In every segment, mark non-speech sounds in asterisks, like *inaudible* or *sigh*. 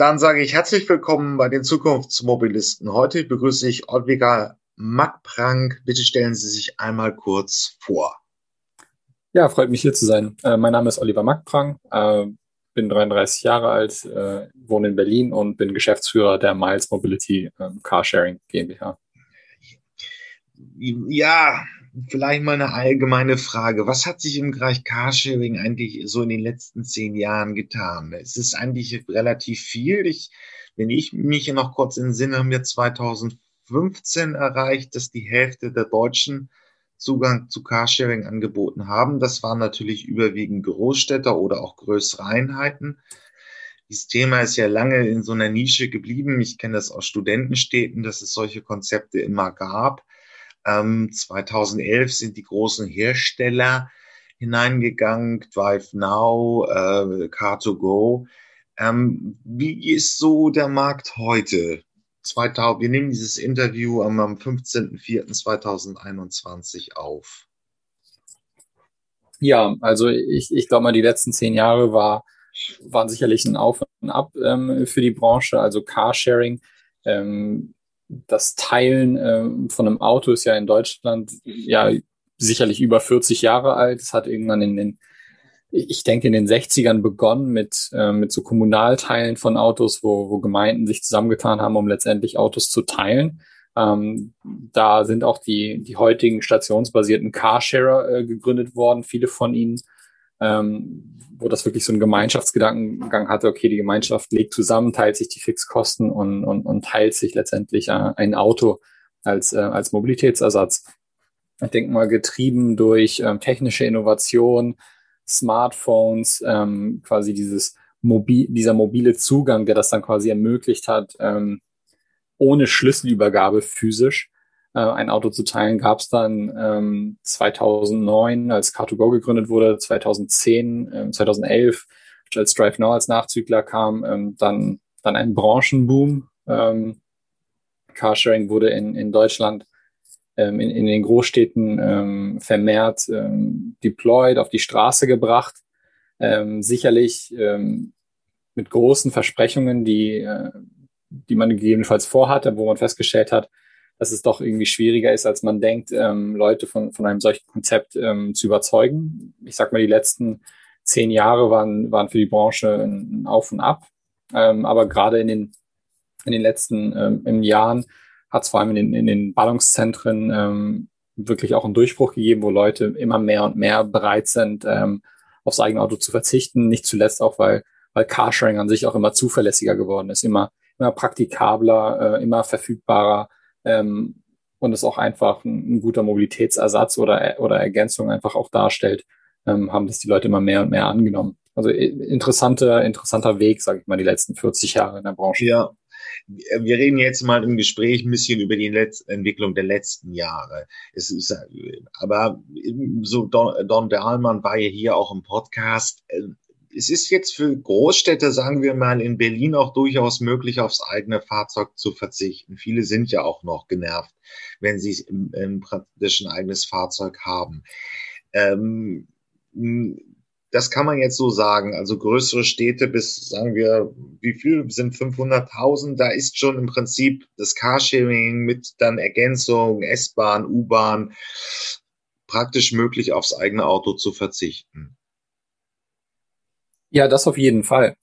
Dann sage ich herzlich willkommen bei den Zukunftsmobilisten. Heute begrüße ich Ottliger Mackprank. Bitte stellen Sie sich einmal kurz vor. Ja, freut mich hier zu sein. Äh, mein Name ist Oliver Mackprang, äh, bin 33 Jahre alt, äh, wohne in Berlin und bin Geschäftsführer der Miles Mobility äh, Carsharing GmbH. Ja, vielleicht mal eine allgemeine Frage. Was hat sich im Bereich Carsharing eigentlich so in den letzten zehn Jahren getan? Es ist eigentlich relativ viel. Ich, wenn ich mich noch kurz in Sinn haben wir 2015 erreicht, dass die Hälfte der Deutschen Zugang zu Carsharing angeboten haben. Das waren natürlich überwiegend Großstädter oder auch größere Einheiten. Dieses Thema ist ja lange in so einer Nische geblieben. Ich kenne das aus Studentenstädten, dass es solche Konzepte immer gab. Ähm, 2011 sind die großen Hersteller hineingegangen, Drive Now, äh, Car2Go. Ähm, wie ist so der Markt heute? 2000, wir nehmen dieses Interview am, am 15.04.2021 auf. Ja, also ich, ich glaube mal, die letzten zehn Jahre war, waren sicherlich ein Auf und Ab ähm, für die Branche. Also Carsharing ähm, das Teilen ähm, von einem Auto ist ja in Deutschland ja sicherlich über 40 Jahre alt. Es hat irgendwann in den, ich denke, in den 60ern begonnen mit, äh, mit so Kommunalteilen von Autos, wo, wo Gemeinden sich zusammengetan haben, um letztendlich Autos zu teilen. Ähm, da sind auch die, die heutigen stationsbasierten Carsharer äh, gegründet worden, viele von ihnen ähm, wo das wirklich so einen Gemeinschaftsgedankengang hatte, okay, die Gemeinschaft legt zusammen, teilt sich die Fixkosten und, und, und teilt sich letztendlich äh, ein Auto als, äh, als Mobilitätsersatz. Ich denke mal, getrieben durch ähm, technische Innovation, Smartphones, ähm, quasi dieses mobil, dieser mobile Zugang, der das dann quasi ermöglicht hat, ähm, ohne Schlüsselübergabe physisch äh, ein Auto zu teilen, gab es dann ähm, 2009, als Car2Go gegründet wurde, 2010, ähm, 2011, als Drive Now als Nachzügler kam, ähm, dann, dann ein Branchenboom. Ähm, Carsharing wurde in, in Deutschland ähm, in, in den Großstädten ähm, vermehrt ähm, deployed, auf die Straße gebracht. Ähm, sicherlich ähm, mit großen Versprechungen, die, äh, die man gegebenenfalls vorhatte, wo man festgestellt hat, dass es doch irgendwie schwieriger ist, als man denkt, ähm, Leute von, von einem solchen Konzept ähm, zu überzeugen. Ich sag mal, die letzten zehn Jahre waren, waren für die Branche ein Auf und Ab. Ähm, aber gerade in den, in den letzten ähm, in Jahren hat es vor allem in den, in den Ballungszentren ähm, wirklich auch einen Durchbruch gegeben, wo Leute immer mehr und mehr bereit sind, ähm, aufs eigene Auto zu verzichten. Nicht zuletzt auch, weil, weil Carsharing an sich auch immer zuverlässiger geworden ist, immer, immer praktikabler, äh, immer verfügbarer ähm, und es auch einfach ein, ein, guter Mobilitätsersatz oder, oder Ergänzung einfach auch darstellt, ähm, haben das die Leute immer mehr und mehr angenommen. Also interessanter, interessanter Weg, sage ich mal, die letzten 40 Jahre in der Branche. Ja, wir reden jetzt mal im Gespräch ein bisschen über die Letz Entwicklung der letzten Jahre. Es ist, aber so Don, Don Dahlmann war ja hier auch im Podcast es ist jetzt für Großstädte, sagen wir mal, in Berlin auch durchaus möglich, aufs eigene Fahrzeug zu verzichten. Viele sind ja auch noch genervt, wenn sie im, im praktisch ein eigenes Fahrzeug haben. Ähm, das kann man jetzt so sagen. Also größere Städte bis, sagen wir, wie viel sind 500.000? Da ist schon im Prinzip das Carsharing mit dann Ergänzung, S-Bahn, U-Bahn praktisch möglich, aufs eigene Auto zu verzichten. Ja, das auf jeden Fall.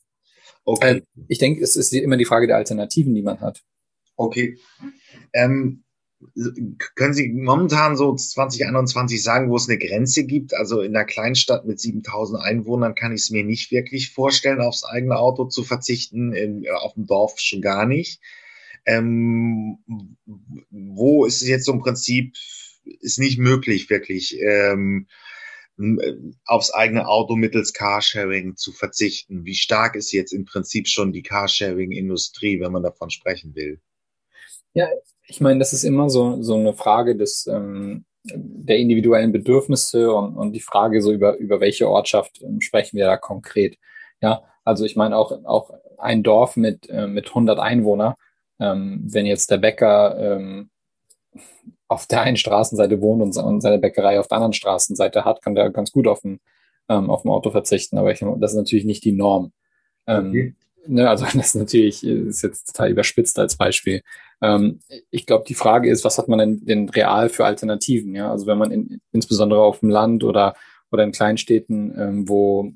Okay. Ähm, ich denke, es ist immer die Frage der Alternativen, die man hat. Okay. Ähm, können Sie momentan so 2021 sagen, wo es eine Grenze gibt? Also in einer Kleinstadt mit 7000 Einwohnern kann ich es mir nicht wirklich vorstellen, aufs eigene Auto zu verzichten, in, auf dem Dorf schon gar nicht. Ähm, wo ist es jetzt so im Prinzip, ist nicht möglich wirklich, ähm, äh, aufs eigene Auto mittels Carsharing zu verzichten? Wie stark ist jetzt im Prinzip schon die Carsharing-Industrie, wenn man davon sprechen will? Ja, ich meine, das ist immer so, so eine Frage des, ähm, der individuellen Bedürfnisse und, und die Frage so über, über welche Ortschaft ähm, sprechen wir da konkret. Ja, also ich meine auch, auch ein Dorf mit, äh, mit 100 Einwohner, ähm, wenn jetzt der Bäcker ähm, auf der einen Straßenseite wohnt und, und seine Bäckerei auf der anderen Straßenseite hat, kann der ganz gut auf ein, ähm, auf ein Auto verzichten. Aber ich, das ist natürlich nicht die Norm. Ähm, okay. ne, also *laughs* das ist natürlich ist jetzt total überspitzt als Beispiel. Ähm, ich glaube, die Frage ist, was hat man denn, denn real für Alternativen? Ja, also wenn man in, insbesondere auf dem Land oder oder in Kleinstädten, ähm, wo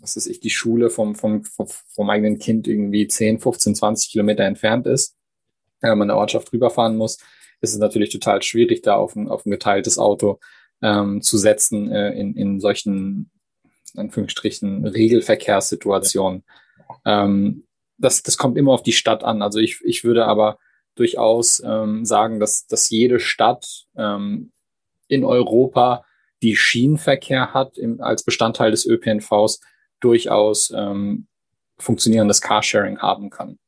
was weiß ich, die Schule vom, vom, vom, vom eigenen Kind irgendwie 10, 15, 20 Kilometer entfernt ist, wenn man eine Ortschaft rüberfahren muss, ist es natürlich total schwierig, da auf ein, auf ein geteiltes Auto ähm, zu setzen äh, in, in solchen, in Anführungsstrichen, Regelverkehrssituationen. Ähm, das, das kommt immer auf die Stadt an. Also ich, ich würde aber durchaus ähm, sagen, dass, dass jede Stadt ähm, in Europa, die Schienenverkehr hat im, als Bestandteil des ÖPNVs, durchaus ähm, funktionierendes Carsharing haben kann.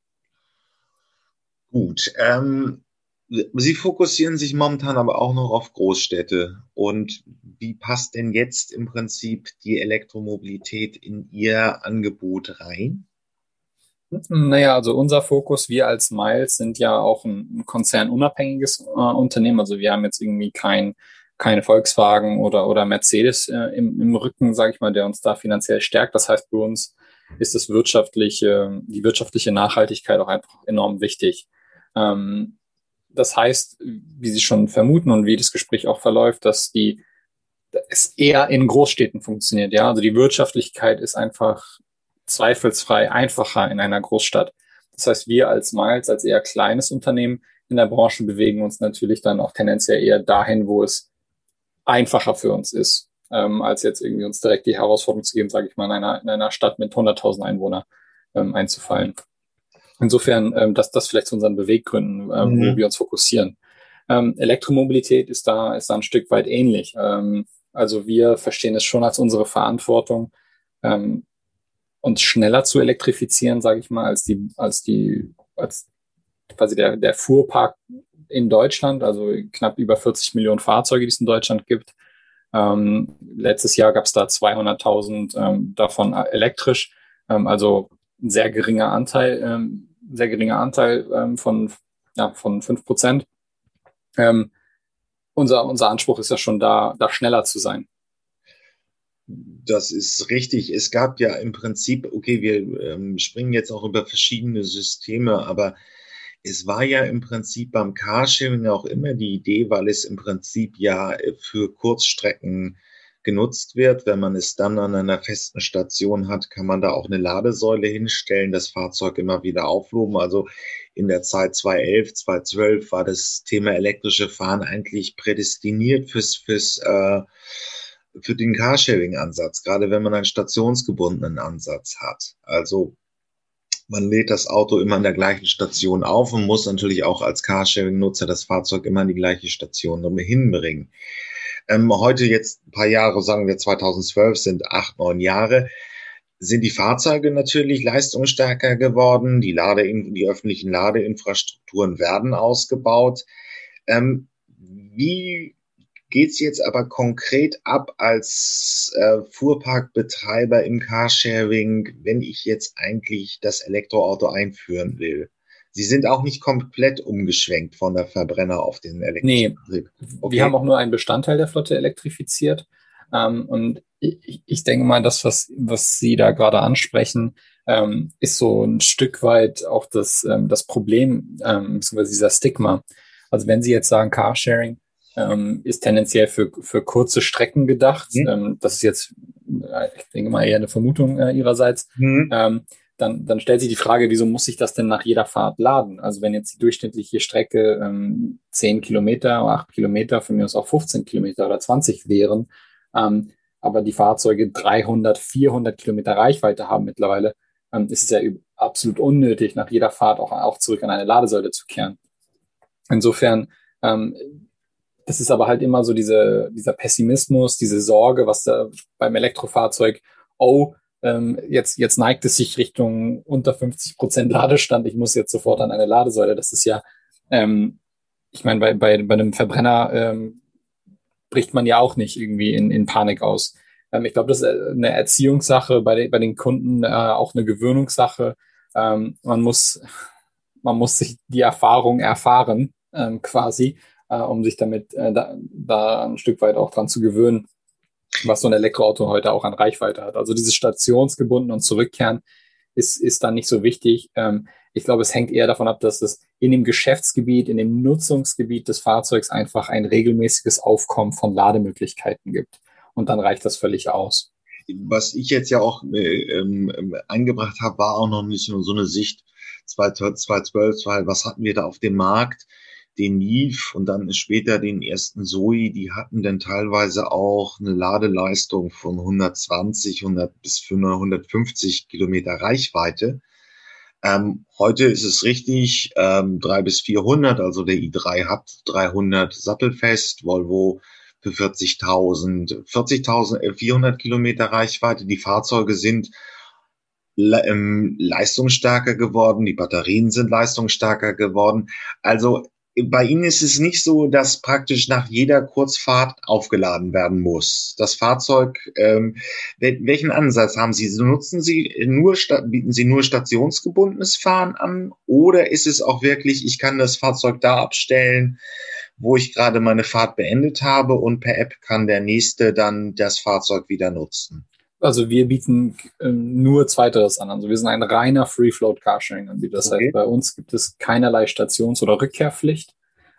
Gut. Ähm, Sie fokussieren sich momentan aber auch noch auf Großstädte. Und wie passt denn jetzt im Prinzip die Elektromobilität in Ihr Angebot rein? Naja, also unser Fokus, wir als Miles sind ja auch ein, konzernunabhängiges äh, Unternehmen. Also wir haben jetzt irgendwie kein, keine Volkswagen oder, oder Mercedes äh, im, im Rücken, sage ich mal, der uns da finanziell stärkt. Das heißt, für uns ist das wirtschaftliche, die wirtschaftliche Nachhaltigkeit auch einfach enorm wichtig. Ähm, das heißt, wie Sie schon vermuten und wie das Gespräch auch verläuft, dass die es eher in Großstädten funktioniert. Ja, also die Wirtschaftlichkeit ist einfach zweifelsfrei einfacher in einer Großstadt. Das heißt, wir als Miles, als eher kleines Unternehmen in der Branche bewegen uns natürlich dann auch tendenziell eher dahin, wo es einfacher für uns ist, ähm, als jetzt irgendwie uns direkt die Herausforderung zu geben, sage ich mal, in einer, in einer Stadt mit 100.000 Einwohnern ähm, einzufallen. Insofern, ähm, dass das vielleicht zu unseren Beweggründen, ähm, mhm. wo wir uns fokussieren. Ähm, Elektromobilität ist da, ist da ein Stück weit ähnlich. Ähm, also wir verstehen es schon als unsere Verantwortung, ähm, uns schneller zu elektrifizieren, sage ich mal, als die, als die, als quasi der, der Fuhrpark in Deutschland, also knapp über 40 Millionen Fahrzeuge, die es in Deutschland gibt. Ähm, letztes Jahr gab es da 200.000 ähm, davon elektrisch. Ähm, also ein sehr geringer Anteil, ähm, sehr geringer Anteil ähm, von, ja, von fünf Prozent. Ähm, unser, unser Anspruch ist ja schon da, da schneller zu sein. Das ist richtig. Es gab ja im Prinzip, okay, wir ähm, springen jetzt auch über verschiedene Systeme, aber es war ja im Prinzip beim Carsharing auch immer die Idee, weil es im Prinzip ja für Kurzstrecken genutzt wird. Wenn man es dann an einer festen Station hat, kann man da auch eine Ladesäule hinstellen, das Fahrzeug immer wieder aufloben. Also in der Zeit 2011, 2012 war das Thema elektrische Fahren eigentlich prädestiniert fürs, fürs äh, für den Carsharing-Ansatz, gerade wenn man einen stationsgebundenen Ansatz hat. Also man lädt das Auto immer an der gleichen Station auf und muss natürlich auch als Carsharing-Nutzer das Fahrzeug immer an die gleiche Station hinbringen. Ähm, heute jetzt ein paar Jahre, sagen wir 2012, sind acht, neun Jahre, sind die Fahrzeuge natürlich leistungsstärker geworden. Die, Lade, die öffentlichen Ladeinfrastrukturen werden ausgebaut. Ähm, wie geht's jetzt aber konkret ab als äh, Fuhrparkbetreiber im Carsharing, wenn ich jetzt eigentlich das Elektroauto einführen will? Sie sind auch nicht komplett umgeschwenkt von der Verbrenner auf den Elektrobetrieb. Nee, okay. wir haben auch nur einen Bestandteil der Flotte elektrifiziert. Ähm, und ich, ich denke mal, das, was, was Sie da gerade ansprechen, ähm, ist so ein Stück weit auch das, ähm, das Problem, ähm, beziehungsweise dieser Stigma. Also wenn Sie jetzt sagen, Carsharing ähm, ist tendenziell für, für kurze Strecken gedacht, mhm. ähm, das ist jetzt, äh, ich denke mal, eher eine Vermutung äh, Ihrerseits, mhm. Dann, dann stellt sich die Frage, wieso muss ich das denn nach jeder Fahrt laden? Also wenn jetzt die durchschnittliche Strecke ähm, 10 Kilometer, 8 Kilometer, von mir aus auch 15 Kilometer oder 20 wären, ähm, aber die Fahrzeuge 300, 400 Kilometer Reichweite haben mittlerweile, ähm, ist es ja absolut unnötig, nach jeder Fahrt auch, auch zurück an eine Ladesäule zu kehren. Insofern, ähm, das ist aber halt immer so diese, dieser Pessimismus, diese Sorge, was da beim Elektrofahrzeug, oh, ähm, jetzt, jetzt neigt es sich Richtung unter 50 Prozent Ladestand. Ich muss jetzt sofort an eine Ladesäule. Das ist ja, ähm, ich meine, bei, bei, bei einem Verbrenner ähm, bricht man ja auch nicht irgendwie in, in Panik aus. Ähm, ich glaube, das ist eine Erziehungssache bei, den bei den Kunden, äh, auch eine Gewöhnungssache. Ähm, man muss, man muss sich die Erfahrung erfahren, ähm, quasi, äh, um sich damit äh, da, da ein Stück weit auch dran zu gewöhnen was so ein Elektroauto heute auch an Reichweite hat. Also dieses stationsgebunden und zurückkehren ist, ist dann nicht so wichtig. Ähm, ich glaube, es hängt eher davon ab, dass es in dem Geschäftsgebiet, in dem Nutzungsgebiet des Fahrzeugs einfach ein regelmäßiges Aufkommen von Lademöglichkeiten gibt. Und dann reicht das völlig aus. Was ich jetzt ja auch äh, ähm, habe, war auch noch nicht nur so eine Sicht 2012, was hatten wir da auf dem Markt? Den Neve und dann später den ersten Zoe, die hatten dann teilweise auch eine Ladeleistung von 120, 100 bis 150 Kilometer Reichweite. Ähm, heute ist es richtig, ähm, 3 bis 400, also der i3 hat 300 sattelfest, Volvo für 40.000, 40.000, 400 Kilometer Reichweite. Die Fahrzeuge sind ähm, leistungsstärker geworden, die Batterien sind leistungsstärker geworden. Also bei Ihnen ist es nicht so, dass praktisch nach jeder Kurzfahrt aufgeladen werden muss. Das Fahrzeug, ähm, welchen Ansatz haben Sie? Nutzen Sie nur, bieten Sie nur stationsgebundenes Fahren an oder ist es auch wirklich, ich kann das Fahrzeug da abstellen, wo ich gerade meine Fahrt beendet habe und per App kann der nächste dann das Fahrzeug wieder nutzen? Also wir bieten ähm, nur Zweiteres an. Also wir sind ein reiner Free-Float Carsharing-Anbieter. Das okay. heißt, bei uns gibt es keinerlei Stations- oder Rückkehrpflicht.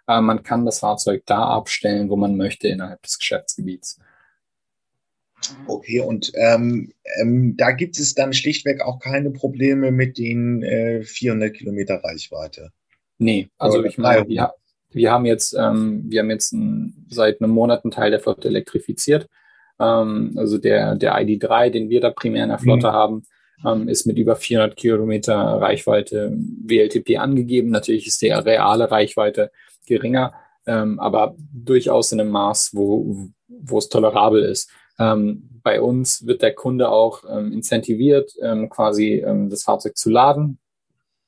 Äh, man kann das Fahrzeug da abstellen, wo man möchte innerhalb des Geschäftsgebiets. Okay, und ähm, ähm, da gibt es dann schlichtweg auch keine Probleme mit den äh, 400 Kilometer Reichweite. Nee, also ich meine, wir, wir haben jetzt, ähm, wir haben jetzt ein, seit einem Monat einen Teil der Flotte elektrifiziert. Ähm, also der, der ID3, den wir da primär in der Flotte mhm. haben, ähm, ist mit über 400 Kilometer Reichweite WLTP angegeben. Natürlich ist die reale Reichweite geringer, ähm, aber durchaus in einem Maß, wo, wo es tolerabel ist. Ähm, bei uns wird der Kunde auch ähm, incentiviert, ähm, quasi ähm, das Fahrzeug zu laden.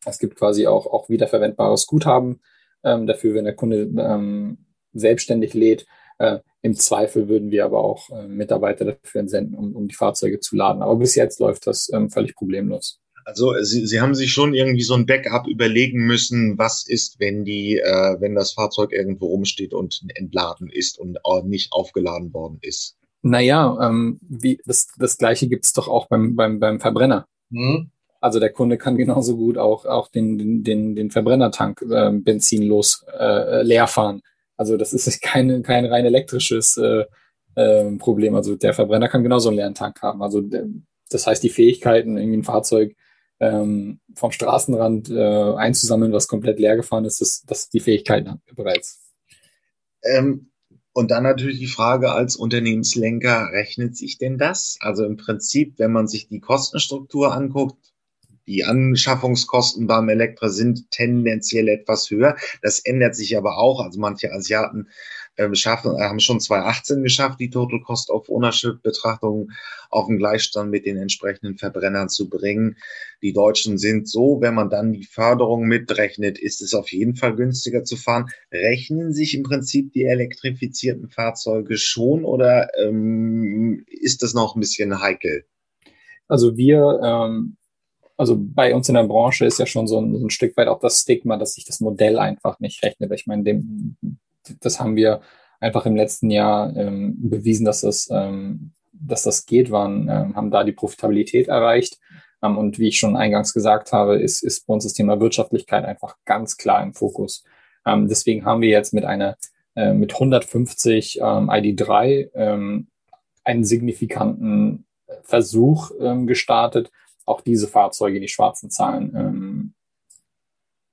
Es gibt quasi auch, auch wiederverwendbares Guthaben dafür, wenn der Kunde selbstständig lädt. Äh, Im Zweifel würden wir aber auch äh, Mitarbeiter dafür entsenden, um, um die Fahrzeuge zu laden. Aber bis jetzt läuft das ähm, völlig problemlos. Also Sie, Sie haben sich schon irgendwie so ein Backup überlegen müssen, was ist, wenn die, äh, wenn das Fahrzeug irgendwo rumsteht und entladen ist und nicht aufgeladen worden ist. Naja, ähm, wie, das, das gleiche gibt's doch auch beim, beim, beim Verbrenner. Hm? Also der Kunde kann genauso gut auch, auch den, den, den Verbrennertank äh, benzinlos äh, leer fahren. Also das ist *laughs* keine, kein rein elektrisches äh, äh, Problem. Also der Verbrenner kann genauso einen leeren Tank haben. Also das heißt, die Fähigkeiten, irgendwie ein Fahrzeug ähm, vom Straßenrand äh, einzusammeln, was komplett leer gefahren ist, das, das die Fähigkeiten hat bereits. Ähm, und dann natürlich die Frage als Unternehmenslenker, rechnet sich denn das? Also im Prinzip, wenn man sich die Kostenstruktur anguckt, die Anschaffungskosten beim Elektra sind tendenziell etwas höher. Das ändert sich aber auch. Also manche Asiaten äh, schaffen, haben schon 2018 geschafft, die Total Cost of Ownership Betrachtung auf den Gleichstand mit den entsprechenden Verbrennern zu bringen. Die Deutschen sind so, wenn man dann die Förderung mitrechnet, ist es auf jeden Fall günstiger zu fahren. Rechnen sich im Prinzip die elektrifizierten Fahrzeuge schon oder ähm, ist das noch ein bisschen heikel? Also wir ähm, also bei uns in der Branche ist ja schon so ein, so ein, Stück weit auch das Stigma, dass sich das Modell einfach nicht rechnet. Ich meine, dem, das haben wir einfach im letzten Jahr ähm, bewiesen, dass das, ähm, dass das geht, waren, ähm, haben da die Profitabilität erreicht. Ähm, und wie ich schon eingangs gesagt habe, ist, ist bei uns das Thema Wirtschaftlichkeit einfach ganz klar im Fokus. Ähm, deswegen haben wir jetzt mit einer äh, mit 150 ähm, ID3 einen signifikanten Versuch gestartet, auch diese Fahrzeuge, die schwarzen Zahlen, ähm,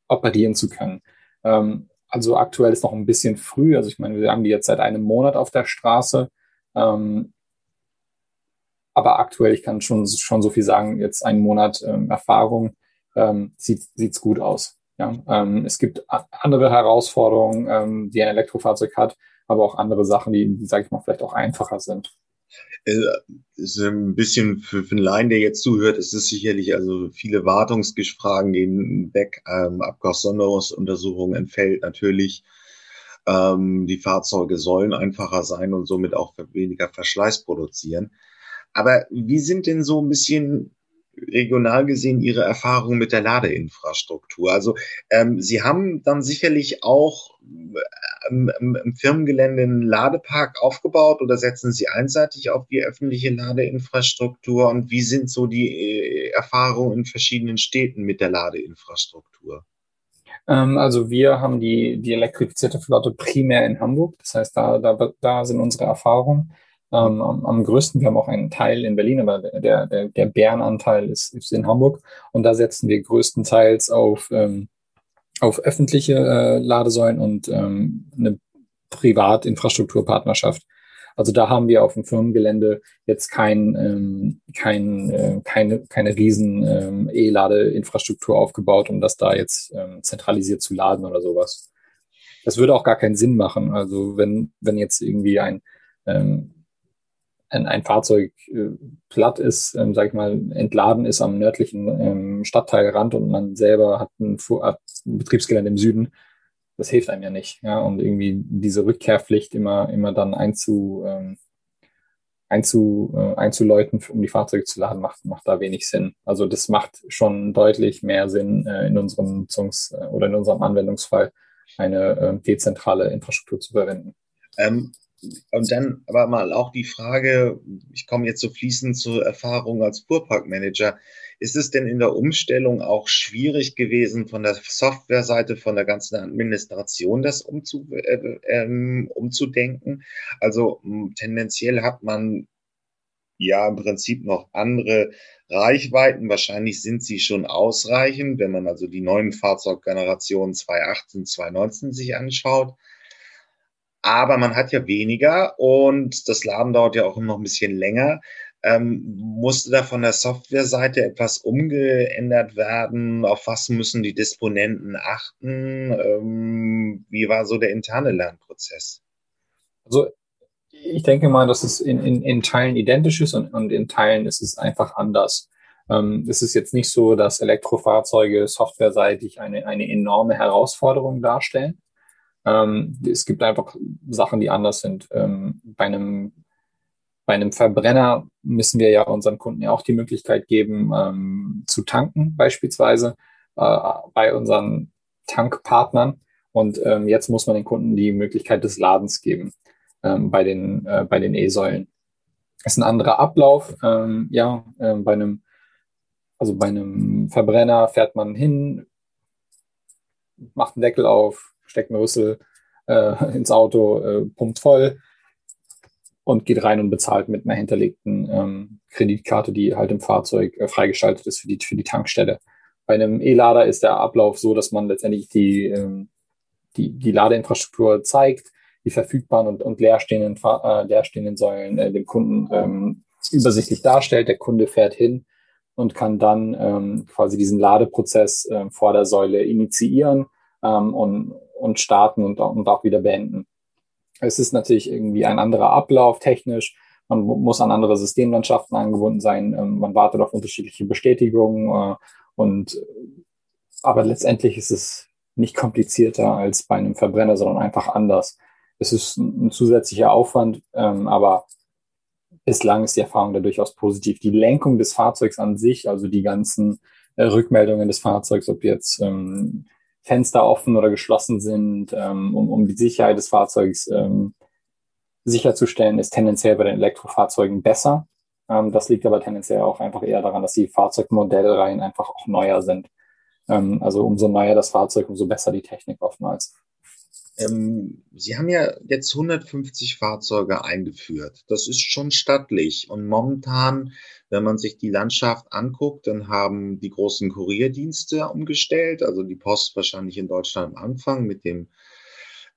operieren zu können. Ähm, also aktuell ist noch ein bisschen früh. Also ich meine, wir haben die jetzt seit einem Monat auf der Straße. Ähm, aber aktuell, ich kann schon, schon so viel sagen, jetzt einen Monat ähm, Erfahrung ähm, sieht es gut aus. Ja? Ähm, es gibt andere Herausforderungen, ähm, die ein Elektrofahrzeug hat, aber auch andere Sachen, die, die sage ich mal, vielleicht auch einfacher sind. Äh, ist ein bisschen für, einen Laien, der jetzt zuhört, ist es sicherlich also viele Wartungsfragen gehen weg, ähm, Abgassonderungsuntersuchungen entfällt natürlich. Ähm, die Fahrzeuge sollen einfacher sein und somit auch weniger Verschleiß produzieren. Aber wie sind denn so ein bisschen regional gesehen Ihre Erfahrung mit der Ladeinfrastruktur? Also ähm, Sie haben dann sicherlich auch ähm, im, Firmengelände einen Ladepark aufgebaut oder setzen Sie einseitig auf die öffentliche Ladeinfrastruktur? Und wie sind so die äh, Erfahrungen in verschiedenen Städten mit der Ladeinfrastruktur? Ähm, also wir haben die, die elektrifizierte Flotte primär in Hamburg. Das heißt, da, da, da sind unsere Erfahrungen. Ähm, am, am, größten. Wir haben auch einen Teil in Berlin, aber der, der, der Bärenanteil ist, ist in Hamburg. Und da setzen wir größtenteils auf, ähm, auf öffentliche äh, Ladesäulen und ähm, eine Privatinfrastrukturpartnerschaft. Also da haben wir auf dem Firmengelände jetzt kein, ähm, kein, äh, keine, keine riesen ähm, E-Ladeinfrastruktur aufgebaut, um das da jetzt ähm, zentralisiert zu laden oder sowas. Das würde auch gar keinen Sinn machen. Also wenn, wenn jetzt irgendwie ein, ähm, ein, Fahrzeug äh, platt ist, ähm, sag ich mal, entladen ist am nördlichen ähm, Stadtteilrand und man selber hat ein, hat ein Betriebsgelände im Süden, das hilft einem ja nicht. Ja? Und irgendwie diese Rückkehrpflicht immer, immer dann einzu, ähm, einzu, äh, einzuläuten, um die Fahrzeuge zu laden, macht, macht da wenig Sinn. Also das macht schon deutlich mehr Sinn, äh, in unserem Nutzungs- äh, oder in unserem Anwendungsfall eine äh, dezentrale Infrastruktur zu verwenden. Ähm, und dann aber mal auch die Frage, ich komme jetzt so fließend zur Erfahrung als Fuhrparkmanager. Ist es denn in der Umstellung auch schwierig gewesen, von der Softwareseite, von der ganzen Administration das umzu, äh, ähm, umzudenken? Also tendenziell hat man ja im Prinzip noch andere Reichweiten. Wahrscheinlich sind sie schon ausreichend, wenn man also die neuen Fahrzeuggenerationen 2018, 2019 sich anschaut aber man hat ja weniger und das Laden dauert ja auch noch ein bisschen länger. Ähm, musste da von der Softwareseite etwas umgeändert werden? Auf was müssen die Disponenten achten? Ähm, wie war so der interne Lernprozess? Also ich denke mal, dass es in, in, in Teilen identisch ist und, und in Teilen ist es einfach anders. Ähm, es ist jetzt nicht so, dass Elektrofahrzeuge softwareseitig eine, eine enorme Herausforderung darstellen. Ähm, es gibt einfach Sachen, die anders sind. Ähm, bei einem bei einem Verbrenner müssen wir ja unseren Kunden ja auch die Möglichkeit geben, ähm, zu tanken, beispielsweise äh, bei unseren Tankpartnern. Und ähm, jetzt muss man den Kunden die Möglichkeit des Ladens geben ähm, bei den äh, bei den E-Säulen. Ist ein anderer Ablauf. Ähm, ja, äh, bei einem also bei einem Verbrenner fährt man hin, macht einen Deckel auf, Rüssel äh, ins Auto, äh, pumpt voll und geht rein und bezahlt mit einer hinterlegten ähm, Kreditkarte, die halt im Fahrzeug äh, freigeschaltet ist für die, für die Tankstelle. Bei einem E-Lader ist der Ablauf so, dass man letztendlich die, ähm, die, die Ladeinfrastruktur zeigt, die verfügbaren und, und leerstehenden, äh, leerstehenden Säulen äh, dem Kunden ähm, übersichtlich darstellt. Der Kunde fährt hin und kann dann ähm, quasi diesen Ladeprozess äh, vor der Säule initiieren ähm, und, und starten und, und auch wieder beenden. Es ist natürlich irgendwie ein anderer Ablauf technisch. Man muss an andere Systemlandschaften angebunden sein. Ähm, man wartet auf unterschiedliche Bestätigungen. Äh, und, aber letztendlich ist es nicht komplizierter als bei einem Verbrenner, sondern einfach anders. Es ist ein zusätzlicher Aufwand, ähm, aber bislang ist die Erfahrung da durchaus positiv. Die Lenkung des Fahrzeugs an sich, also die ganzen äh, Rückmeldungen des Fahrzeugs, ob jetzt ähm, Fenster offen oder geschlossen sind, ähm, um, um die Sicherheit des Fahrzeugs ähm, sicherzustellen, ist tendenziell bei den Elektrofahrzeugen besser. Ähm, das liegt aber tendenziell auch einfach eher daran, dass die Fahrzeugmodellreihen einfach auch neuer sind. Ähm, also umso neuer das Fahrzeug, umso besser die Technik oftmals. Ähm, Sie haben ja jetzt 150 Fahrzeuge eingeführt. Das ist schon stattlich. Und momentan, wenn man sich die Landschaft anguckt, dann haben die großen Kurierdienste umgestellt. Also die Post wahrscheinlich in Deutschland am Anfang mit dem,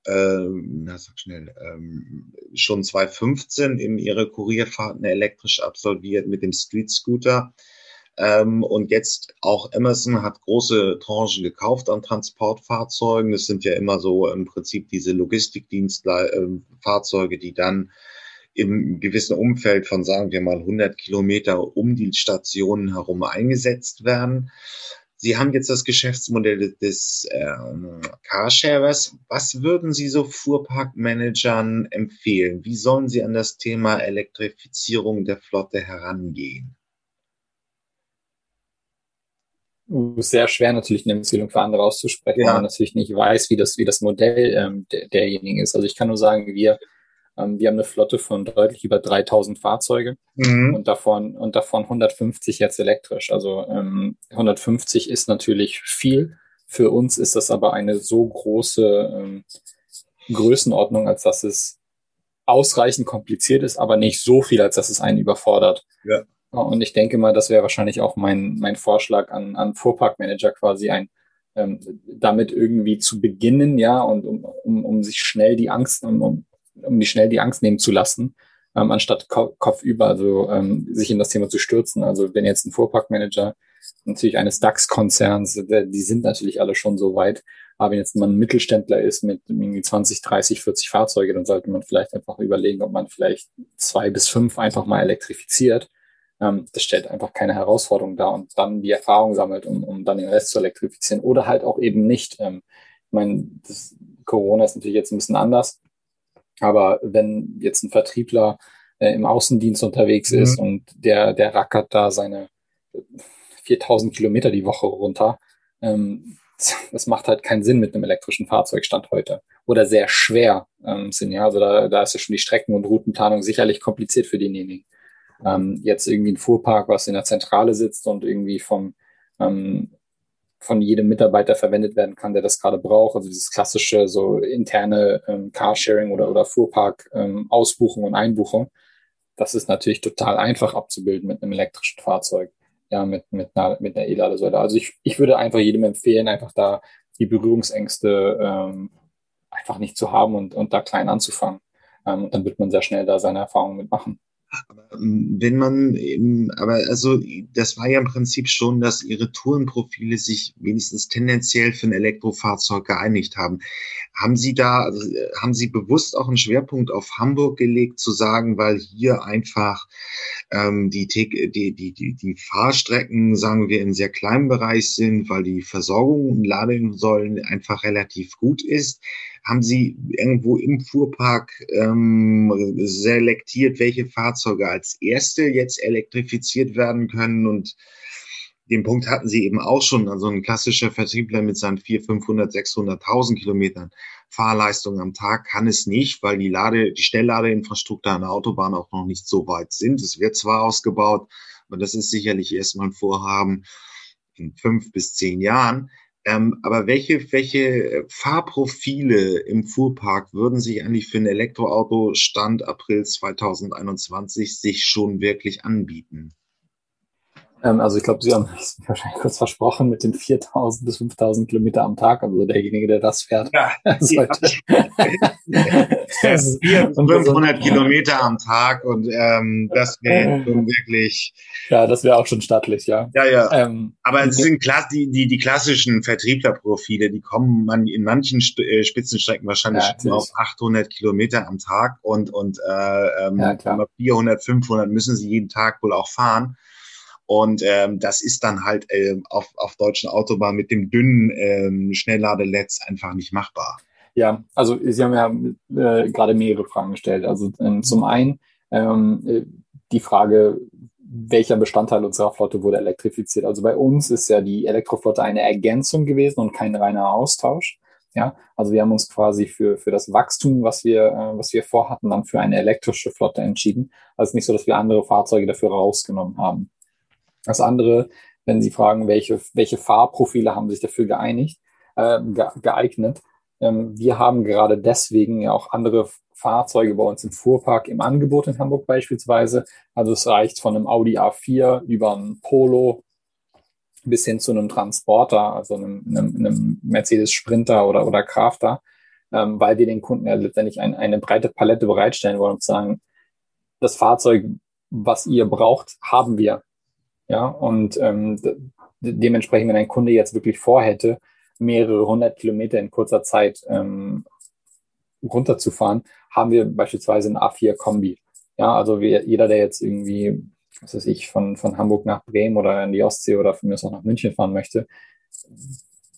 äh, na sag schnell, ähm, schon 2015 in ihre Kurierfahrten elektrisch absolviert mit dem Street Scooter. Ähm, und jetzt auch Amazon hat große Tranchen gekauft an Transportfahrzeugen. Das sind ja immer so im Prinzip diese Logistikdienstfahrzeuge, ähm, die dann im gewissen Umfeld von, sagen wir mal, 100 Kilometer um die Stationen herum eingesetzt werden. Sie haben jetzt das Geschäftsmodell des ähm, Carsharers. Was würden Sie so Fuhrparkmanagern empfehlen? Wie sollen sie an das Thema Elektrifizierung der Flotte herangehen? Sehr schwer natürlich eine Empfehlung für andere auszusprechen, ja. weil man natürlich nicht weiß, wie das, wie das Modell ähm, der, derjenigen ist. Also ich kann nur sagen, wir, ähm, wir haben eine Flotte von deutlich über 3000 Fahrzeuge mhm. und davon, und davon 150 jetzt elektrisch. Also ähm, 150 ist natürlich viel. Für uns ist das aber eine so große ähm, Größenordnung, als dass es ausreichend kompliziert ist, aber nicht so viel, als dass es einen überfordert. Ja. Und ich denke mal, das wäre wahrscheinlich auch mein, mein Vorschlag an, an Fuhrparkmanager quasi ein, ähm, damit irgendwie zu beginnen, ja, und um, um, um sich schnell die Angst, um, um, um die schnell die Angst nehmen zu lassen, ähm, anstatt Ko Kopf über, also ähm, sich in das Thema zu stürzen. Also wenn jetzt ein Fuhrparkmanager natürlich eines DAX-Konzerns, die sind natürlich alle schon so weit, aber wenn jetzt man Mittelständler ist mit irgendwie 20, 30, 40 Fahrzeuge, dann sollte man vielleicht einfach überlegen, ob man vielleicht zwei bis fünf einfach mal elektrifiziert ähm, das stellt einfach keine Herausforderung dar und dann die Erfahrung sammelt, um, um dann den Rest zu elektrifizieren oder halt auch eben nicht. Ähm, ich meine, das, Corona ist natürlich jetzt ein bisschen anders, aber wenn jetzt ein Vertriebler äh, im Außendienst unterwegs mhm. ist und der, der rackert da seine 4000 Kilometer die Woche runter, ähm, *laughs* das macht halt keinen Sinn mit einem elektrischen Fahrzeugstand heute. Oder sehr schwer ähm, sind, ja. Also da, da ist ja schon die Strecken- und Routenplanung sicherlich kompliziert für denjenigen ähm, jetzt irgendwie ein Fuhrpark, was in der Zentrale sitzt und irgendwie vom ähm, von jedem Mitarbeiter verwendet werden kann, der das gerade braucht. Also dieses klassische so interne ähm, Carsharing oder, oder Fuhrpark ähm, Ausbuchung und Einbuchung. Das ist natürlich total einfach abzubilden mit einem elektrischen Fahrzeug. Ja, mit, mit einer, mit einer E-Ladesäule. Also ich, ich würde einfach jedem empfehlen, einfach da die Berührungsängste ähm, einfach nicht zu haben und, und da klein anzufangen. Ähm, dann wird man sehr schnell da seine Erfahrungen mitmachen. Ähm, wenn man, aber also das war ja im Prinzip schon, dass ihre Tourenprofile sich wenigstens tendenziell für ein Elektrofahrzeug geeinigt haben. Haben Sie da, also haben Sie bewusst auch einen Schwerpunkt auf Hamburg gelegt, zu sagen, weil hier einfach ähm, die, die, die, die, die Fahrstrecken, sagen wir, in sehr kleinem Bereich sind, weil die Versorgung und Ladesäulen einfach relativ gut ist? Haben Sie irgendwo im Fuhrpark ähm, selektiert, welche Fahrzeuge als erste jetzt elektrifiziert werden können? Und den Punkt hatten Sie eben auch schon. Also ein klassischer Vertriebler mit seinen 400, 500, 600.000 Kilometern Fahrleistung am Tag kann es nicht, weil die Lade, die Stellladeinfrastruktur an der Autobahn auch noch nicht so weit sind. Es wird zwar ausgebaut, aber das ist sicherlich erstmal ein Vorhaben in fünf bis zehn Jahren. Ähm, aber welche, welche Fahrprofile im Fuhrpark würden sich eigentlich für ein Elektroauto Stand April 2021 sich schon wirklich anbieten? Ähm, also ich glaube, Sie haben es *laughs* wahrscheinlich kurz versprochen mit den 4.000 bis 5.000 Kilometer am Tag. Also derjenige, der das fährt. Ja, *laughs* sollte. *laughs* 500 Kilometer am Tag und ähm, das wäre schon wirklich. Ja, das wäre auch schon stattlich, ja. Ja, ja. Ähm, Aber es sind die, die, die klassischen Vertrieblerprofile, die kommen man in manchen äh, Spitzenstrecken wahrscheinlich ja, auf 800 Kilometer am Tag und, und äh, ähm, ja, 400, 500 müssen sie jeden Tag wohl auch fahren. Und ähm, das ist dann halt ähm, auf, auf deutschen Autobahnen mit dem dünnen ähm, Schnellladeletz einfach nicht machbar. Ja, also Sie haben ja äh, gerade mehrere Fragen gestellt. Also äh, zum einen ähm, äh, die Frage, welcher Bestandteil unserer Flotte wurde elektrifiziert. Also bei uns ist ja die Elektroflotte eine Ergänzung gewesen und kein reiner Austausch. Ja, also wir haben uns quasi für, für das Wachstum, was wir, äh, was wir vorhatten, dann für eine elektrische Flotte entschieden. Also nicht so, dass wir andere Fahrzeuge dafür rausgenommen haben. Das andere, wenn Sie fragen, welche, welche Fahrprofile haben sich dafür geeinigt, äh, geeignet. Ähm, wir haben gerade deswegen ja auch andere Fahrzeuge bei uns im Fuhrpark im Angebot in Hamburg beispielsweise. Also es reicht von einem Audi A4 über ein Polo bis hin zu einem Transporter, also einem, einem, einem Mercedes Sprinter oder, oder Crafter, ähm, weil wir den Kunden ja letztendlich ein, eine breite Palette bereitstellen wollen und sagen, das Fahrzeug, was ihr braucht, haben wir. Ja, und ähm, dementsprechend, wenn ein Kunde jetzt wirklich vorhätte, mehrere hundert Kilometer in kurzer Zeit ähm, runterzufahren, haben wir beispielsweise ein A4-Kombi. Ja, also wir, jeder, der jetzt irgendwie, was weiß ich, von, von Hamburg nach Bremen oder in die Ostsee oder von mir aus auch nach München fahren möchte,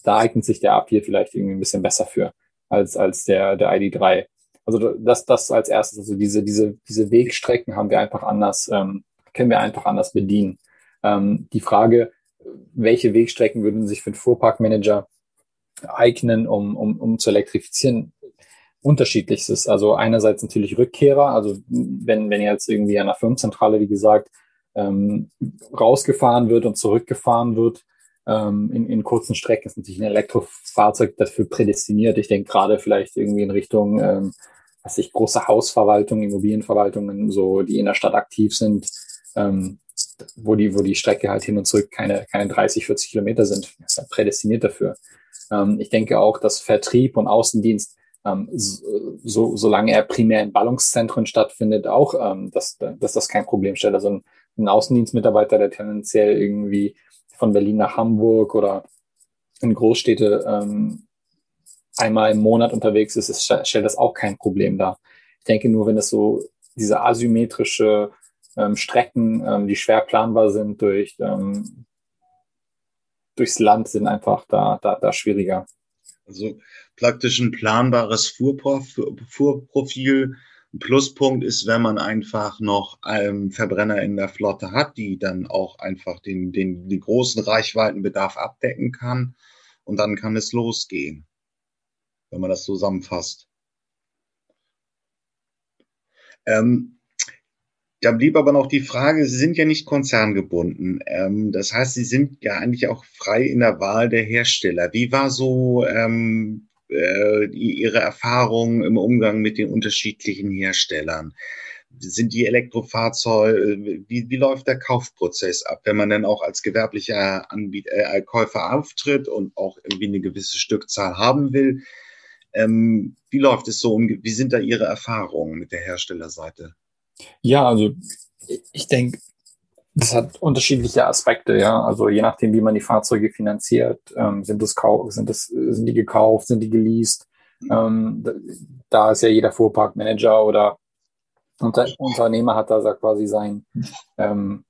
da eignet sich der A4 vielleicht irgendwie ein bisschen besser für als, als der, der ID3. Also das, das als erstes, also diese, diese, diese Wegstrecken haben wir einfach anders, ähm, können wir einfach anders bedienen. Ähm, die Frage, welche Wegstrecken würden sich für einen Fuhrparkmanager eignen, um, um, um zu elektrifizieren? Unterschiedlichstes. Also einerseits natürlich Rückkehrer, also wenn, wenn jetzt irgendwie an der Firmenzentrale, wie gesagt, ähm, rausgefahren wird und zurückgefahren wird, ähm, in, in kurzen Strecken ist natürlich ein Elektrofahrzeug dafür prädestiniert. Ich denke gerade vielleicht irgendwie in Richtung, ähm, was ich große Hausverwaltungen, Immobilienverwaltungen, so die in der Stadt aktiv sind, ähm, wo die, wo die Strecke halt hin und zurück keine, keine 30, 40 Kilometer sind, ist halt prädestiniert dafür. Ähm, ich denke auch, dass Vertrieb und Außendienst, ähm, so, solange er primär in Ballungszentren stattfindet, auch, ähm, dass, dass das kein Problem stellt. Also ein, ein Außendienstmitarbeiter, der tendenziell irgendwie von Berlin nach Hamburg oder in Großstädte ähm, einmal im Monat unterwegs ist, ist, stellt das auch kein Problem dar. Ich denke nur, wenn es so diese asymmetrische ähm, Strecken, ähm, die schwer planbar sind durch ähm, durchs Land, sind einfach da, da, da schwieriger. Also praktisch ein planbares Fuhrprofil ein Pluspunkt ist, wenn man einfach noch ähm, Verbrenner in der Flotte hat, die dann auch einfach den, den, den großen Reichweitenbedarf abdecken kann. Und dann kann es losgehen, wenn man das zusammenfasst. Ähm, da blieb aber noch die Frage, Sie sind ja nicht konzerngebunden. Ähm, das heißt, Sie sind ja eigentlich auch frei in der Wahl der Hersteller. Wie war so ähm, äh, Ihre Erfahrungen im Umgang mit den unterschiedlichen Herstellern? Sind die Elektrofahrzeuge, wie, wie läuft der Kaufprozess ab, wenn man dann auch als gewerblicher Anbieter, äh, Käufer auftritt und auch irgendwie eine gewisse Stückzahl haben will? Ähm, wie läuft es so? Wie sind da Ihre Erfahrungen mit der Herstellerseite? Ja, also ich denke, das hat unterschiedliche Aspekte, ja. Also je nachdem, wie man die Fahrzeuge finanziert, ähm, sind das sind das, sind die gekauft, sind die geleast. Ähm, da ist ja jeder Fuhrparkmanager oder unter, Unternehmer hat da quasi sein ähm,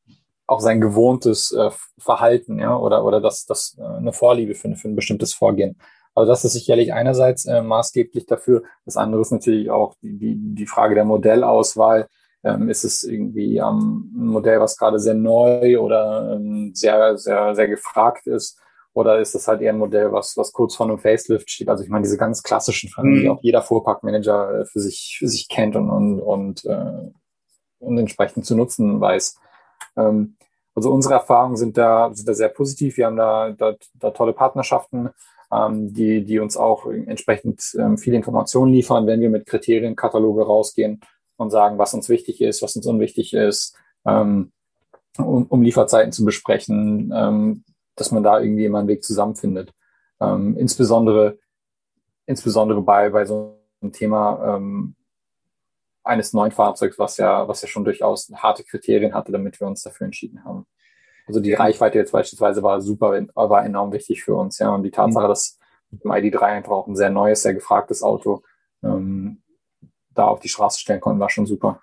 auch sein gewohntes äh, Verhalten, ja, oder oder das das äh, eine Vorliebe für, für ein bestimmtes Vorgehen. Also das ist sicherlich einerseits äh, maßgeblich dafür. Das andere ist natürlich auch die, die, die Frage der Modellauswahl ähm, ist es irgendwie ähm, ein Modell, was gerade sehr neu oder ähm, sehr, sehr, sehr gefragt ist? Oder ist es halt eher ein Modell, was, was kurz vor einem Facelift steht? Also ich meine, diese ganz klassischen Fragen, mhm. die auch jeder Fuhrparkmanager äh, für sich, für sich kennt und, und, und, äh, und entsprechend zu nutzen weiß. Ähm, also unsere Erfahrungen sind da, sind da sehr positiv. Wir haben da, da, da tolle Partnerschaften, ähm, die, die uns auch entsprechend ähm, viele Informationen liefern, wenn wir mit Kriterienkataloge rausgehen und sagen, was uns wichtig ist, was uns unwichtig ist, ähm, um, um Lieferzeiten zu besprechen, ähm, dass man da irgendwie immer einen Weg zusammenfindet. Ähm, insbesondere, insbesondere bei, bei so einem Thema ähm, eines neuen Fahrzeugs, was ja, was ja schon durchaus harte Kriterien hatte, damit wir uns dafür entschieden haben. Also die Reichweite jetzt beispielsweise war super, war enorm wichtig für uns, ja. Und die Tatsache, dass mit dem ID3 einfach auch ein sehr neues, sehr gefragtes Auto ähm, da auf die Straße stellen konnten, war schon super.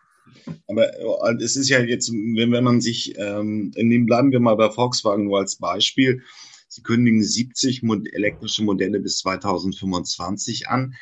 Aber äh, es ist ja jetzt, wenn, wenn man sich, ähm, in dem bleiben wir mal bei Volkswagen nur als Beispiel. Sie kündigen 70 elektrische Modelle bis 2025 an.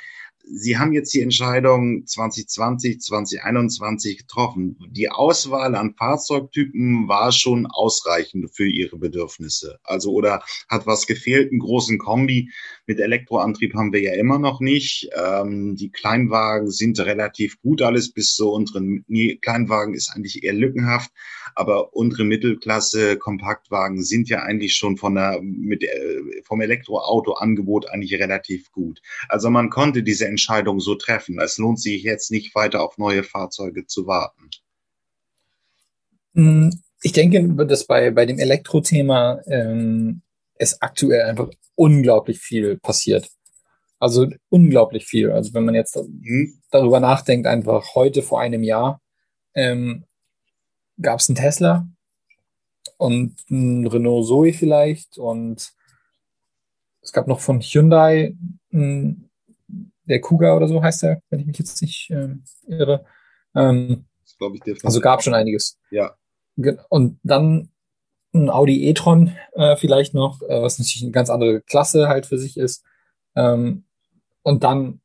Sie haben jetzt die Entscheidung 2020, 2021 getroffen. Die Auswahl an Fahrzeugtypen war schon ausreichend für Ihre Bedürfnisse. Also oder hat was gefehlt? Einen großen Kombi mit Elektroantrieb haben wir ja immer noch nicht. Ähm, die Kleinwagen sind relativ gut, alles bis zu unseren nee, Kleinwagen ist eigentlich eher lückenhaft, aber unsere Mittelklasse Kompaktwagen sind ja eigentlich schon von der mit äh, vom Elektroauto-Angebot eigentlich relativ gut. Also man konnte diese Entscheidung so treffen. Es lohnt sich jetzt nicht weiter auf neue Fahrzeuge zu warten. Hm, ich denke, dass bei, bei dem Elektrothema ähm, es aktuell einfach unglaublich viel passiert. Also unglaublich viel. Also wenn man jetzt mhm. darüber nachdenkt, einfach heute vor einem Jahr ähm, gab es einen Tesla und ein Renault Zoe vielleicht und es gab noch von Hyundai ein, der Kuga oder so heißt er, wenn ich mich jetzt nicht ähm, irre. Ähm, ich, also gab schon einiges. Ja. Und dann ein Audi e-tron äh, vielleicht noch, äh, was natürlich eine ganz andere Klasse halt für sich ist. Ähm, und dann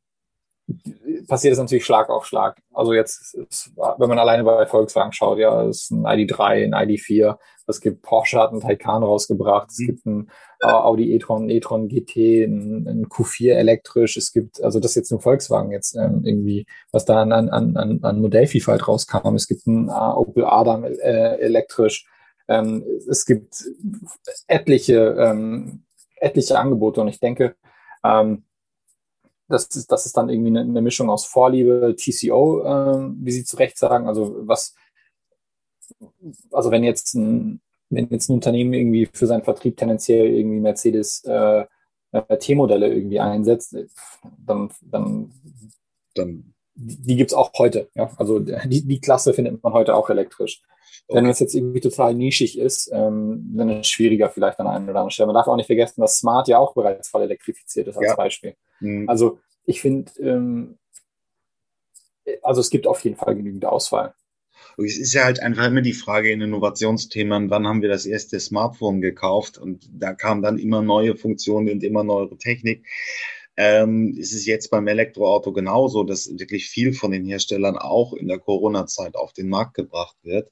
passiert es natürlich Schlag auf Schlag. Also jetzt, ist, wenn man alleine bei Volkswagen schaut, ja, es ist ein ID3, ein ID4, es gibt Porsche hat einen Taycan rausgebracht, es mhm. gibt ein äh, Audi e-tron, e-tron GT, ein, ein, Q4 elektrisch, es gibt, also das jetzt im Volkswagen jetzt ähm, irgendwie, was da an, an, an, an Modellvielfalt rauskam, es gibt ein uh, Opel Adam äh, elektrisch, ähm, es gibt etliche, ähm, etliche Angebote und ich denke, ähm, das ist, das ist dann irgendwie eine, eine Mischung aus Vorliebe, TCO, ähm, wie Sie zu Recht sagen, also was, also wenn jetzt ein, wenn jetzt ein Unternehmen irgendwie für seinen Vertrieb tendenziell irgendwie Mercedes äh, äh T-Modelle irgendwie einsetzt, dann, dann, dann die gibt es auch heute. Ja? Also die, die Klasse findet man heute auch elektrisch. Okay. Wenn es jetzt irgendwie total nischig ist, ähm, dann ist es schwieriger vielleicht an einer oder anderen Stelle. Man darf auch nicht vergessen, dass Smart ja auch bereits voll elektrifiziert ist als ja. Beispiel. Mhm. Also ich finde, ähm, also es gibt auf jeden Fall genügend Auswahl. Es ist ja halt einfach immer die Frage in Innovationsthemen, wann haben wir das erste Smartphone gekauft und da kamen dann immer neue Funktionen und immer neuere Technik. Ähm, ist es jetzt beim Elektroauto genauso, dass wirklich viel von den Herstellern auch in der Corona-Zeit auf den Markt gebracht wird.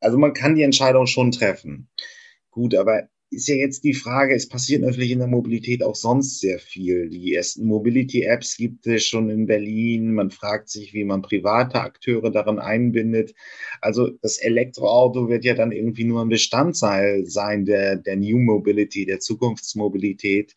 Also man kann die Entscheidung schon treffen. Gut, aber ist ja jetzt die Frage, es passiert natürlich in der Mobilität auch sonst sehr viel. Die ersten Mobility-Apps gibt es schon in Berlin. Man fragt sich, wie man private Akteure daran einbindet. Also das Elektroauto wird ja dann irgendwie nur ein Bestandteil sein der, der New Mobility, der Zukunftsmobilität.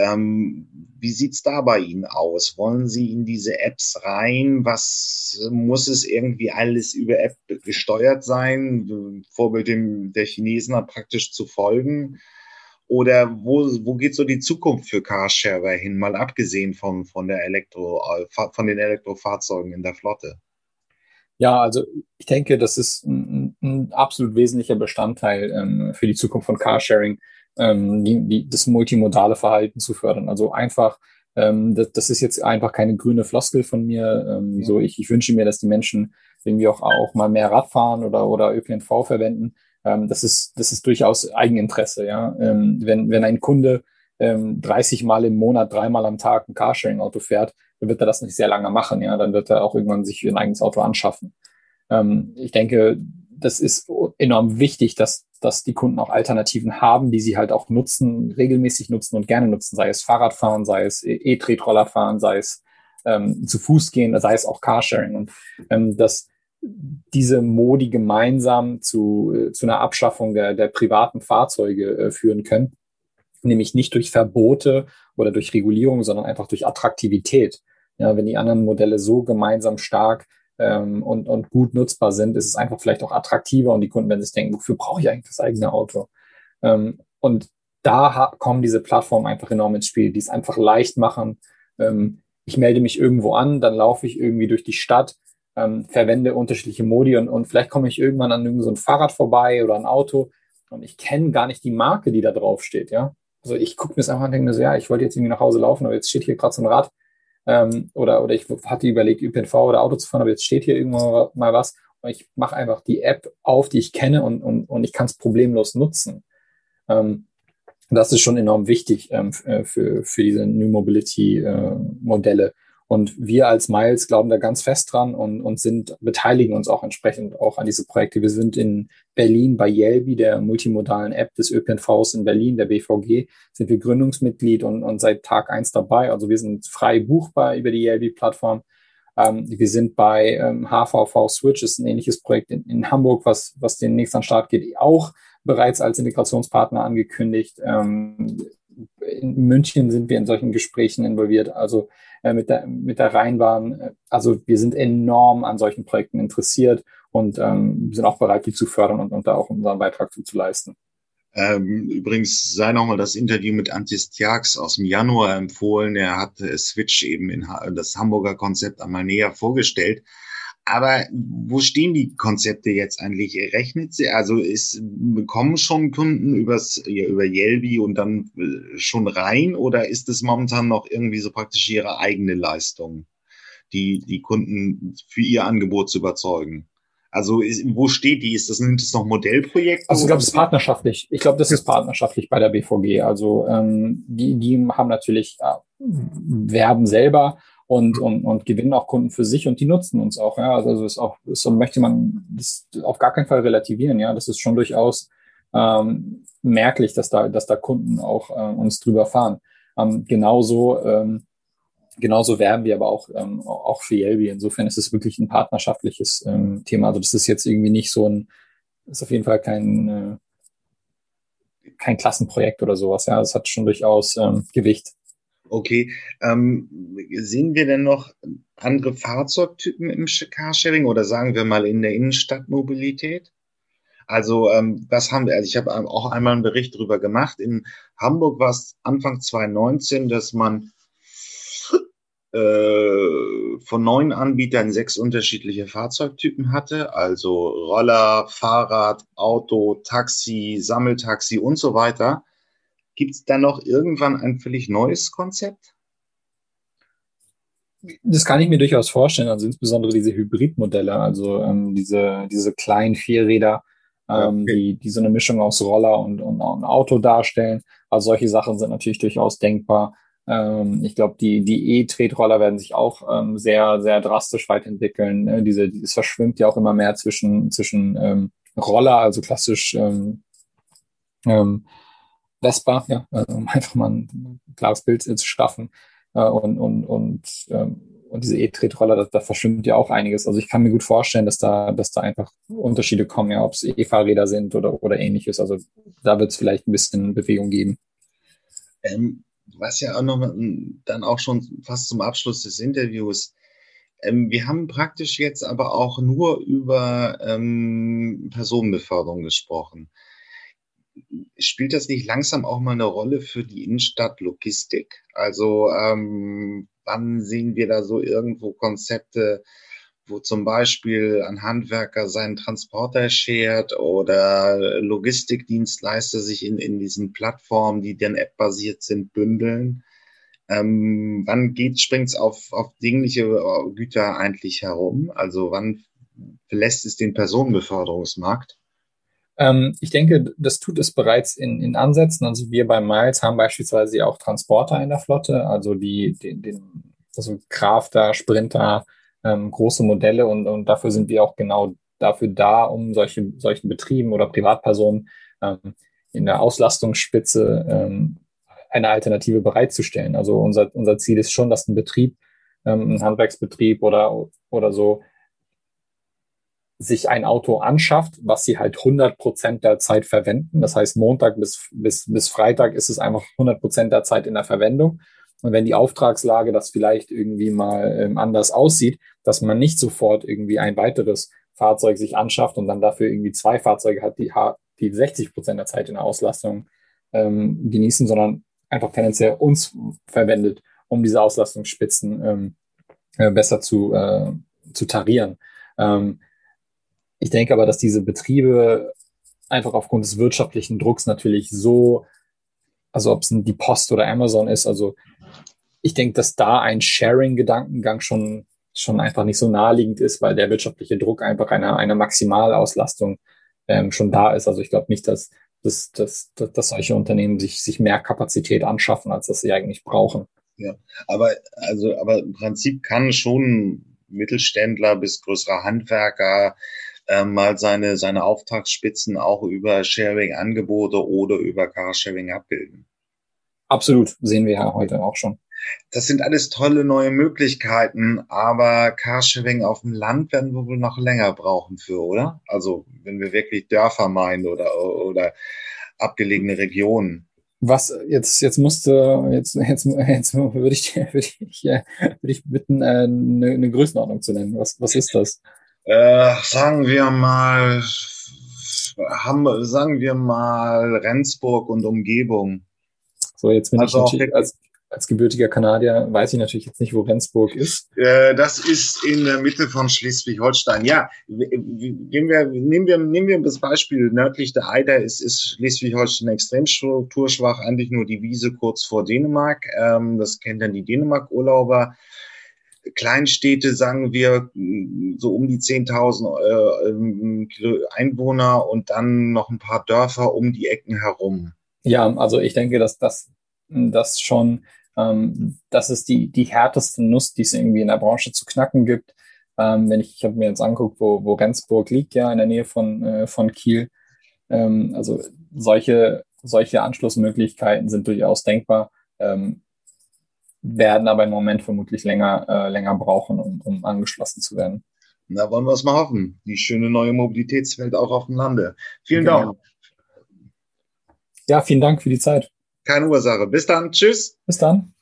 Ähm, wie sieht's da bei Ihnen aus? Wollen Sie in diese Apps rein? Was muss es irgendwie alles über App gesteuert sein? Vorbild dem, der Chinesen praktisch zu folgen? Oder wo, wo geht so die Zukunft für Carsharer hin, mal abgesehen von, von, der Elektro, von den Elektrofahrzeugen in der Flotte? Ja, also ich denke, das ist ein, ein absolut wesentlicher Bestandteil ähm, für die Zukunft von Carsharing ähm, die, die, das multimodale Verhalten zu fördern. Also einfach, ähm, das, das ist jetzt einfach keine grüne Floskel von mir. Ähm, so ich, ich wünsche mir, dass die Menschen irgendwie auch, auch mal mehr Rad fahren oder, oder ÖPNV verwenden. Ähm, das ist, das ist durchaus Eigeninteresse, ja. Ähm, wenn, wenn ein Kunde ähm, 30 Mal im Monat, dreimal am Tag ein Carsharing-Auto fährt, dann wird er das nicht sehr lange machen, ja. Dann wird er auch irgendwann sich ein eigenes Auto anschaffen. Ähm, ich denke, das ist enorm wichtig, dass, dass die Kunden auch Alternativen haben, die sie halt auch nutzen, regelmäßig nutzen und gerne nutzen, sei es Fahrradfahren, sei es E-Tretroller fahren, sei es ähm, zu Fuß gehen, sei es auch Carsharing. Und ähm, dass diese Modi gemeinsam zu, äh, zu einer Abschaffung der, der privaten Fahrzeuge äh, führen können, nämlich nicht durch Verbote oder durch Regulierung, sondern einfach durch Attraktivität. Ja, wenn die anderen Modelle so gemeinsam stark ähm, und, und gut nutzbar sind, ist es einfach vielleicht auch attraktiver und die Kunden werden sich denken, wofür brauche ich eigentlich das eigene Auto? Ähm, und da kommen diese Plattformen einfach enorm ins Spiel, die es einfach leicht machen. Ähm, ich melde mich irgendwo an, dann laufe ich irgendwie durch die Stadt, ähm, verwende unterschiedliche Modi und, und vielleicht komme ich irgendwann an irgendein so Fahrrad vorbei oder ein Auto und ich kenne gar nicht die Marke, die da drauf steht, ja. Also ich gucke mir das einfach an und denke mir so, ja, ich wollte jetzt irgendwie nach Hause laufen, aber jetzt steht hier gerade so ein Rad ähm, oder, oder ich hatte überlegt, ÖPNV oder Auto zu fahren, aber jetzt steht hier irgendwann mal was. Und ich mache einfach die App auf, die ich kenne und, und, und ich kann es problemlos nutzen. Ähm, das ist schon enorm wichtig ähm, äh, für, für diese New Mobility äh, Modelle. Und wir als Miles glauben da ganz fest dran und, und sind, beteiligen uns auch entsprechend auch an diese Projekte. Wir sind in Berlin bei Yelby, der multimodalen App des ÖPNVs in Berlin, der BVG, sind wir Gründungsmitglied und, und seit Tag eins dabei. Also wir sind frei buchbar über die Yelby-Plattform. Ähm, wir sind bei ähm, HVV Switch, ist ein ähnliches Projekt in, in Hamburg, was, was demnächst an Start geht, auch bereits als Integrationspartner angekündigt. Ähm, in München sind wir in solchen Gesprächen involviert. Also äh, mit, der, mit der Rheinbahn. Äh, also wir sind enorm an solchen Projekten interessiert und ähm, sind auch bereit, die zu fördern und, und da auch unseren Beitrag zu, zu leisten. Ähm, übrigens sei nochmal das Interview mit Antis Tjax aus dem Januar empfohlen. Er hat äh, Switch eben in das Hamburger Konzept einmal näher vorgestellt. Aber wo stehen die Konzepte jetzt eigentlich? Rechnet sie, also ist, bekommen schon Kunden übers, ja, über Yelby und dann äh, schon rein oder ist es momentan noch irgendwie so praktisch ihre eigene Leistung, die, die Kunden für ihr Angebot zu überzeugen? Also ist, wo steht die? Ist das, nimmt es noch Modellprojekt? Also ich glaube, das ist partnerschaftlich. Ich glaube, das ist partnerschaftlich bei der BVG. Also ähm, die, die haben natürlich äh, werben selber und, und, und gewinnen auch Kunden für sich und die nutzen uns auch. Ja, also ist auch, so möchte man das auf gar keinen Fall relativieren. Ja, das ist schon durchaus ähm, merklich, dass da, dass da Kunden auch äh, uns drüber fahren. Ähm, genauso, ähm, genauso werben wir aber auch, ähm, auch für Yelby. Insofern ist es wirklich ein partnerschaftliches ähm, Thema. Also das ist jetzt irgendwie nicht so ein, ist auf jeden Fall kein, äh, kein Klassenprojekt oder sowas. Ja, es hat schon durchaus ähm, Gewicht. Okay, ähm, sehen wir denn noch andere Fahrzeugtypen im Carsharing oder sagen wir mal in der Innenstadtmobilität? Also ähm, was haben wir? Also ich habe auch einmal einen Bericht darüber gemacht. In Hamburg war es Anfang 2019, dass man äh, von neun Anbietern sechs unterschiedliche Fahrzeugtypen hatte, also Roller, Fahrrad, Auto, Taxi, Sammeltaxi und so weiter. Gibt es da noch irgendwann ein völlig neues Konzept? Das kann ich mir durchaus vorstellen, also insbesondere diese Hybridmodelle, also ähm, diese, diese kleinen Vierräder, ähm, okay. die, die so eine Mischung aus Roller und, und, und Auto darstellen. Also solche Sachen sind natürlich durchaus denkbar. Ähm, ich glaube, die, die E-Tretroller werden sich auch ähm, sehr, sehr drastisch weiterentwickeln. Ne? Diese, es verschwimmt ja auch immer mehr zwischen, zwischen ähm, Roller, also klassisch ähm, ähm, Vespa, ja, also um einfach mal ein klares Bild zu schaffen. Äh, und, und, und ähm, und diese E-Tretroller, da, da verschwimmt ja auch einiges. Also ich kann mir gut vorstellen, dass da, dass da einfach Unterschiede kommen, ja, ob es E-Fahrräder sind oder, oder ähnliches. Also da wird es vielleicht ein bisschen Bewegung geben. Ähm, was ja auch noch dann auch schon fast zum Abschluss des Interviews. Ähm, wir haben praktisch jetzt aber auch nur über ähm, Personenbeförderung gesprochen. Spielt das nicht langsam auch mal eine Rolle für die Innenstadtlogistik? Also ähm, wann sehen wir da so irgendwo Konzepte, wo zum Beispiel ein Handwerker seinen Transporter schert oder Logistikdienstleister sich in, in diesen Plattformen, die dann App-basiert sind, bündeln. Ähm, wann geht, springt's auf, auf dingliche äh, Güter eigentlich herum? Also wann verlässt es den Personenbeförderungsmarkt? Ähm, ich denke, das tut es bereits in, in Ansätzen. Also wir bei Miles haben beispielsweise auch Transporter in der Flotte, also die, den, den also Crafter, Sprinter, ähm, große Modelle und, und dafür sind wir auch genau dafür da, um solche, solchen Betrieben oder Privatpersonen ähm, in der Auslastungsspitze ähm, eine Alternative bereitzustellen. Also unser, unser Ziel ist schon, dass ein Betrieb, ähm, ein Handwerksbetrieb oder, oder so sich ein Auto anschafft, was sie halt 100 Prozent der Zeit verwenden. Das heißt, Montag bis, bis, bis Freitag ist es einfach 100 Prozent der Zeit in der Verwendung. Und wenn die Auftragslage das vielleicht irgendwie mal ähm, anders aussieht, dass man nicht sofort irgendwie ein weiteres Fahrzeug sich anschafft und dann dafür irgendwie zwei Fahrzeuge hat, die, die 60 Prozent der Zeit in der Auslastung ähm, genießen, sondern einfach tendenziell uns verwendet, um diese Auslastungsspitzen ähm, äh, besser zu, äh, zu tarieren. Ähm, ich denke aber, dass diese Betriebe einfach aufgrund des wirtschaftlichen Drucks natürlich so, also ob es die Post oder Amazon ist, also ich denke, dass da ein Sharing-Gedankengang schon, schon einfach nicht so naheliegend ist, weil der wirtschaftliche Druck einfach einer, einer Maximalauslastung ähm, schon da ist. Also ich glaube nicht, dass, dass, dass, dass, solche Unternehmen sich, sich mehr Kapazität anschaffen, als dass sie eigentlich brauchen. Ja, aber also, aber im Prinzip kann schon Mittelständler bis größere Handwerker äh, mal seine, seine Auftragsspitzen auch über Sharing-Angebote oder über Carsharing abbilden. Absolut, sehen wir ja heute auch schon. Das sind alles tolle neue Möglichkeiten, aber Carsharing auf dem Land werden wir wohl noch länger brauchen für, oder? Also wenn wir wirklich Dörfer meinen oder, oder abgelegene Regionen. Was jetzt jetzt musste jetzt jetzt jetzt würde ich *laughs* würde ich würde ich bitten eine, eine Größenordnung zu nennen. Was was ist das? Äh, sagen wir mal, haben, sagen wir mal Rendsburg und Umgebung. So, jetzt bin also ich natürlich als, als gebürtiger Kanadier, weiß ich natürlich jetzt nicht, wo Rendsburg ist. Äh, das ist in der Mitte von Schleswig-Holstein. Ja, gehen wir, nehmen wir, nehmen wir das Beispiel nördlich der Eider, ist, ist Schleswig-Holstein extrem strukturschwach, eigentlich nur die Wiese kurz vor Dänemark. Ähm, das kennen dann die Dänemark-Urlauber. Kleinstädte, sagen wir, so um die 10.000 äh, ähm, Einwohner und dann noch ein paar Dörfer um die Ecken herum. Ja, also ich denke, dass das, das schon Ähm, das ist die, die härteste Nuss, die es irgendwie in der Branche zu knacken gibt. Ähm, wenn ich, ich habe mir jetzt anguckt, wo, wo Rendsburg liegt, ja, in der Nähe von, äh, von Kiel. Ähm, also solche, solche Anschlussmöglichkeiten sind durchaus denkbar, ähm, werden aber im Moment vermutlich länger, äh, länger brauchen, um, um angeschlossen zu werden. Na, wollen wir es mal hoffen. Die schöne neue Mobilitätswelt auch auf dem Lande. Vielen genau. Dank. Ja, vielen Dank für die Zeit. Keine Ursache. Bis dann. Tschüss. Bis dann.